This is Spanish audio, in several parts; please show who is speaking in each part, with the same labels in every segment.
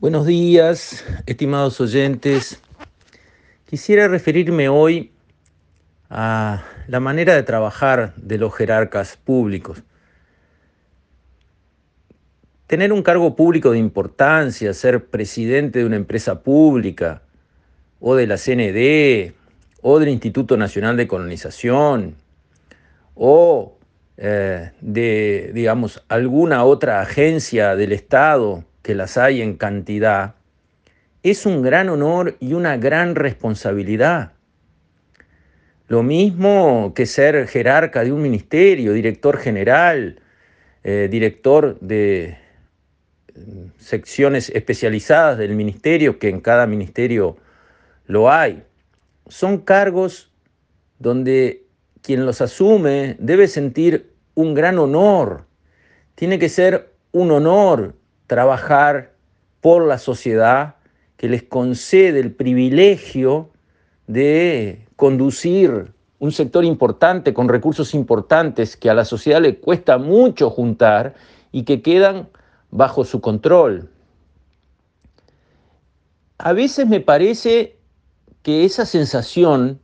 Speaker 1: Buenos días, estimados oyentes. Quisiera referirme hoy a la manera de trabajar de los jerarcas públicos. Tener un cargo público de importancia, ser presidente de una empresa pública o de la CND o del Instituto Nacional de Colonización o eh, de, digamos, alguna otra agencia del Estado que las hay en cantidad, es un gran honor y una gran responsabilidad. Lo mismo que ser jerarca de un ministerio, director general, eh, director de mm, secciones especializadas del ministerio, que en cada ministerio lo hay. Son cargos donde quien los asume debe sentir un gran honor. Tiene que ser un honor trabajar por la sociedad que les concede el privilegio de conducir un sector importante con recursos importantes que a la sociedad le cuesta mucho juntar y que quedan bajo su control. A veces me parece que esa sensación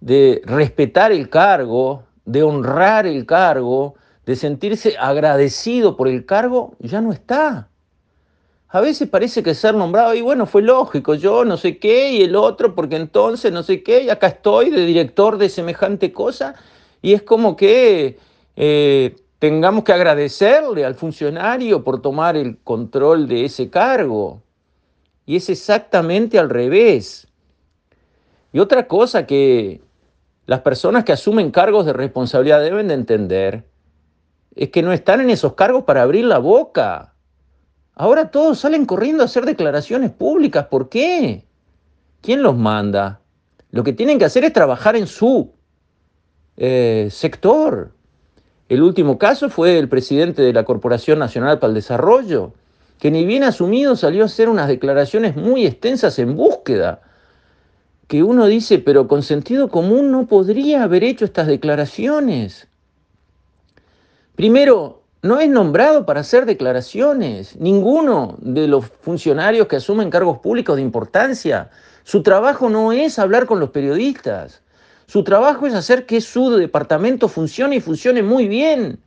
Speaker 1: de respetar el cargo, de honrar el cargo, de sentirse agradecido por el cargo, ya no está. A veces parece que ser nombrado, y bueno, fue lógico, yo no sé qué, y el otro, porque entonces no sé qué, y acá estoy de director de semejante cosa, y es como que eh, tengamos que agradecerle al funcionario por tomar el control de ese cargo. Y es exactamente al revés. Y otra cosa que las personas que asumen cargos de responsabilidad deben de entender que no están en esos cargos para abrir la boca. Ahora todos salen corriendo a hacer declaraciones públicas. ¿Por qué? ¿Quién los manda? Lo que tienen que hacer es trabajar en su eh, sector. El último caso fue el presidente de la Corporación Nacional para el Desarrollo, que ni bien asumido salió a hacer unas declaraciones muy extensas en búsqueda, que uno dice, pero con sentido común no podría haber hecho estas declaraciones. Primero, no es nombrado para hacer declaraciones. Ninguno de los funcionarios que asumen cargos públicos de importancia. Su trabajo no es hablar con los periodistas. Su trabajo es hacer que su departamento funcione y funcione muy bien.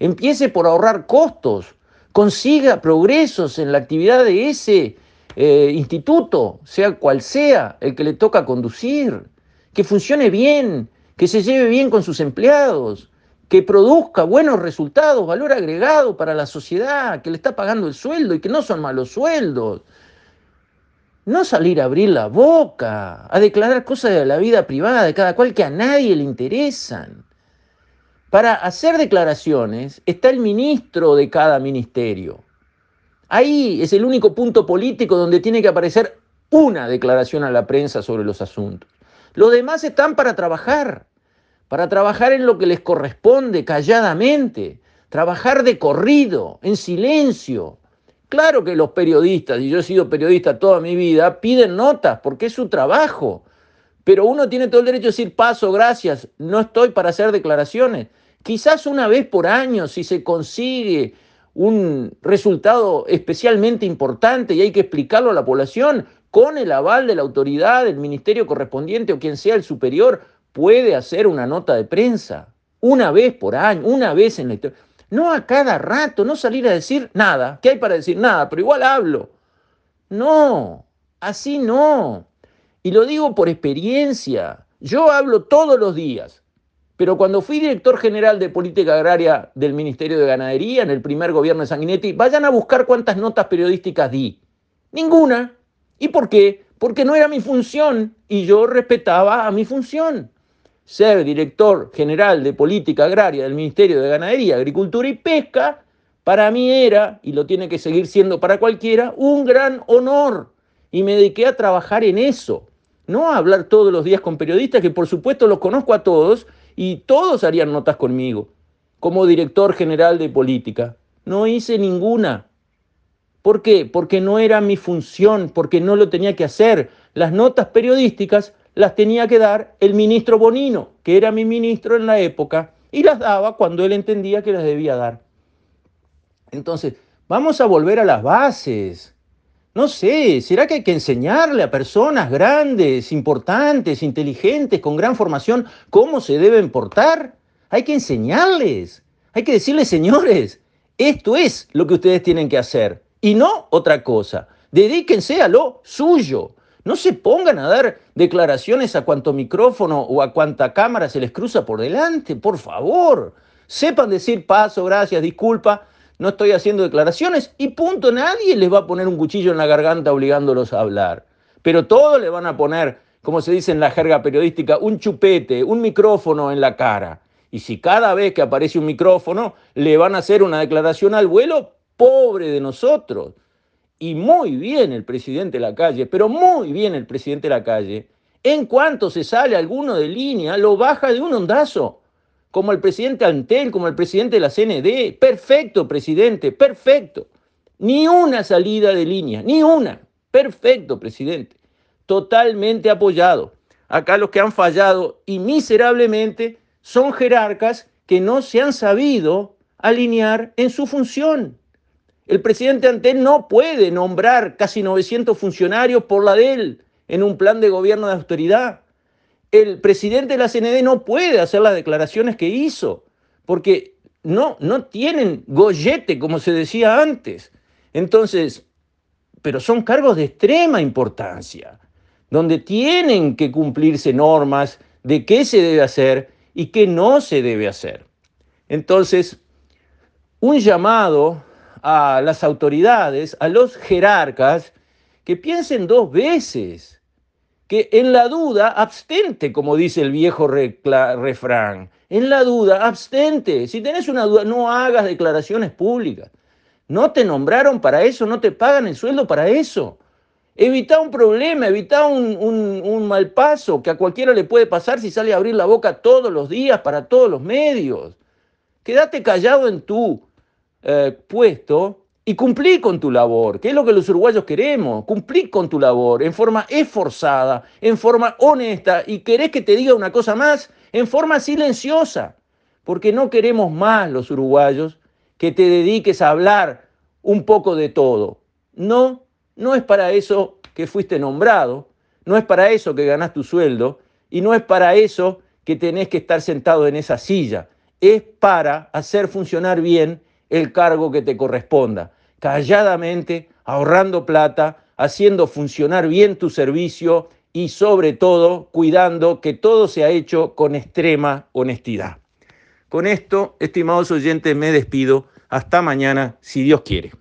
Speaker 1: Empiece por ahorrar costos, consiga progresos en la actividad de ese eh, instituto, sea cual sea el que le toca conducir, que funcione bien, que se lleve bien con sus empleados, que produzca buenos resultados, valor agregado para la sociedad, que le está pagando el sueldo y que no son malos sueldos. No salir a abrir la boca, a declarar cosas de la vida privada de cada cual que a nadie le interesan. Para hacer declaraciones está el ministro de cada ministerio. Ahí es el único punto político donde tiene que aparecer una declaración a la prensa sobre los asuntos. Los demás están para trabajar para trabajar en lo que les corresponde calladamente, trabajar de corrido, en silencio. Claro que los periodistas, y yo he sido periodista toda mi vida, piden notas porque es su trabajo, pero uno tiene todo el derecho a decir paso, gracias, no estoy para hacer declaraciones. Quizás una vez por año, si se consigue un resultado especialmente importante y hay que explicarlo a la población con el aval de la autoridad, del ministerio correspondiente o quien sea el superior, puede hacer una nota de prensa una vez por año, una vez en la historia. No a cada rato, no salir a decir nada. ¿Qué hay para decir? Nada, pero igual hablo. No, así no. Y lo digo por experiencia. Yo hablo todos los días. Pero cuando fui director general de política agraria del Ministerio de Ganadería en el primer gobierno de Sanguinetti, vayan a buscar cuántas notas periodísticas di. Ninguna. ¿Y por qué? Porque no era mi función y yo respetaba a mi función ser director general de política agraria del Ministerio de Ganadería, Agricultura y Pesca, para mí era, y lo tiene que seguir siendo para cualquiera, un gran honor. Y me dediqué a trabajar en eso, no a hablar todos los días con periodistas, que por supuesto los conozco a todos, y todos harían notas conmigo, como director general de política. No hice ninguna. ¿Por qué? Porque no era mi función, porque no lo tenía que hacer. Las notas periodísticas las tenía que dar el ministro Bonino, que era mi ministro en la época, y las daba cuando él entendía que las debía dar. Entonces, vamos a volver a las bases. No sé, ¿será que hay que enseñarle a personas grandes, importantes, inteligentes, con gran formación, cómo se deben portar? Hay que enseñarles. Hay que decirles, señores, esto es lo que ustedes tienen que hacer y no otra cosa. Dedíquense a lo suyo. No se pongan a dar declaraciones a cuanto micrófono o a cuanta cámara se les cruza por delante, por favor. Sepan decir paso, gracias, disculpa, no estoy haciendo declaraciones y punto, nadie les va a poner un cuchillo en la garganta obligándolos a hablar. Pero todos le van a poner, como se dice en la jerga periodística, un chupete, un micrófono en la cara. Y si cada vez que aparece un micrófono le van a hacer una declaración al vuelo, pobre de nosotros y muy bien el presidente de la calle, pero muy bien el presidente de la calle, en cuanto se sale alguno de línea, lo baja de un ondazo, como el presidente Antel, como el presidente de la CND. Perfecto, presidente, perfecto. Ni una salida de línea, ni una. Perfecto, presidente. Totalmente apoyado. Acá los que han fallado y miserablemente son jerarcas que no se han sabido alinear en su función. El presidente Antel no puede nombrar casi 900 funcionarios por la de él en un plan de gobierno de autoridad. El presidente de la CND no puede hacer las declaraciones que hizo, porque no, no tienen gollete, como se decía antes. Entonces, pero son cargos de extrema importancia, donde tienen que cumplirse normas de qué se debe hacer y qué no se debe hacer. Entonces, un llamado a las autoridades, a los jerarcas, que piensen dos veces, que en la duda abstente, como dice el viejo refrán, en la duda abstente. Si tenés una duda, no hagas declaraciones públicas. No te nombraron para eso, no te pagan el sueldo para eso. Evita un problema, evita un, un, mal paso que a cualquiera le puede pasar si sale a abrir la boca todos los días para todos los medios. Quédate callado en tu eh, puesto y cumplí con tu labor, que es lo que los uruguayos queremos, cumplí con tu labor en forma esforzada, en forma honesta, y querés que te diga una cosa más, en forma silenciosa, porque no queremos más los uruguayos que te dediques a hablar un poco de todo. No, no es para eso que fuiste nombrado, no es para eso que ganás tu sueldo, y no es para eso que tenés que estar sentado en esa silla, es para hacer funcionar bien el cargo que te corresponda, calladamente, ahorrando plata, haciendo funcionar bien tu servicio y sobre todo cuidando que todo sea hecho con extrema honestidad. Con esto, estimados oyentes, me despido. Hasta mañana, si Dios quiere.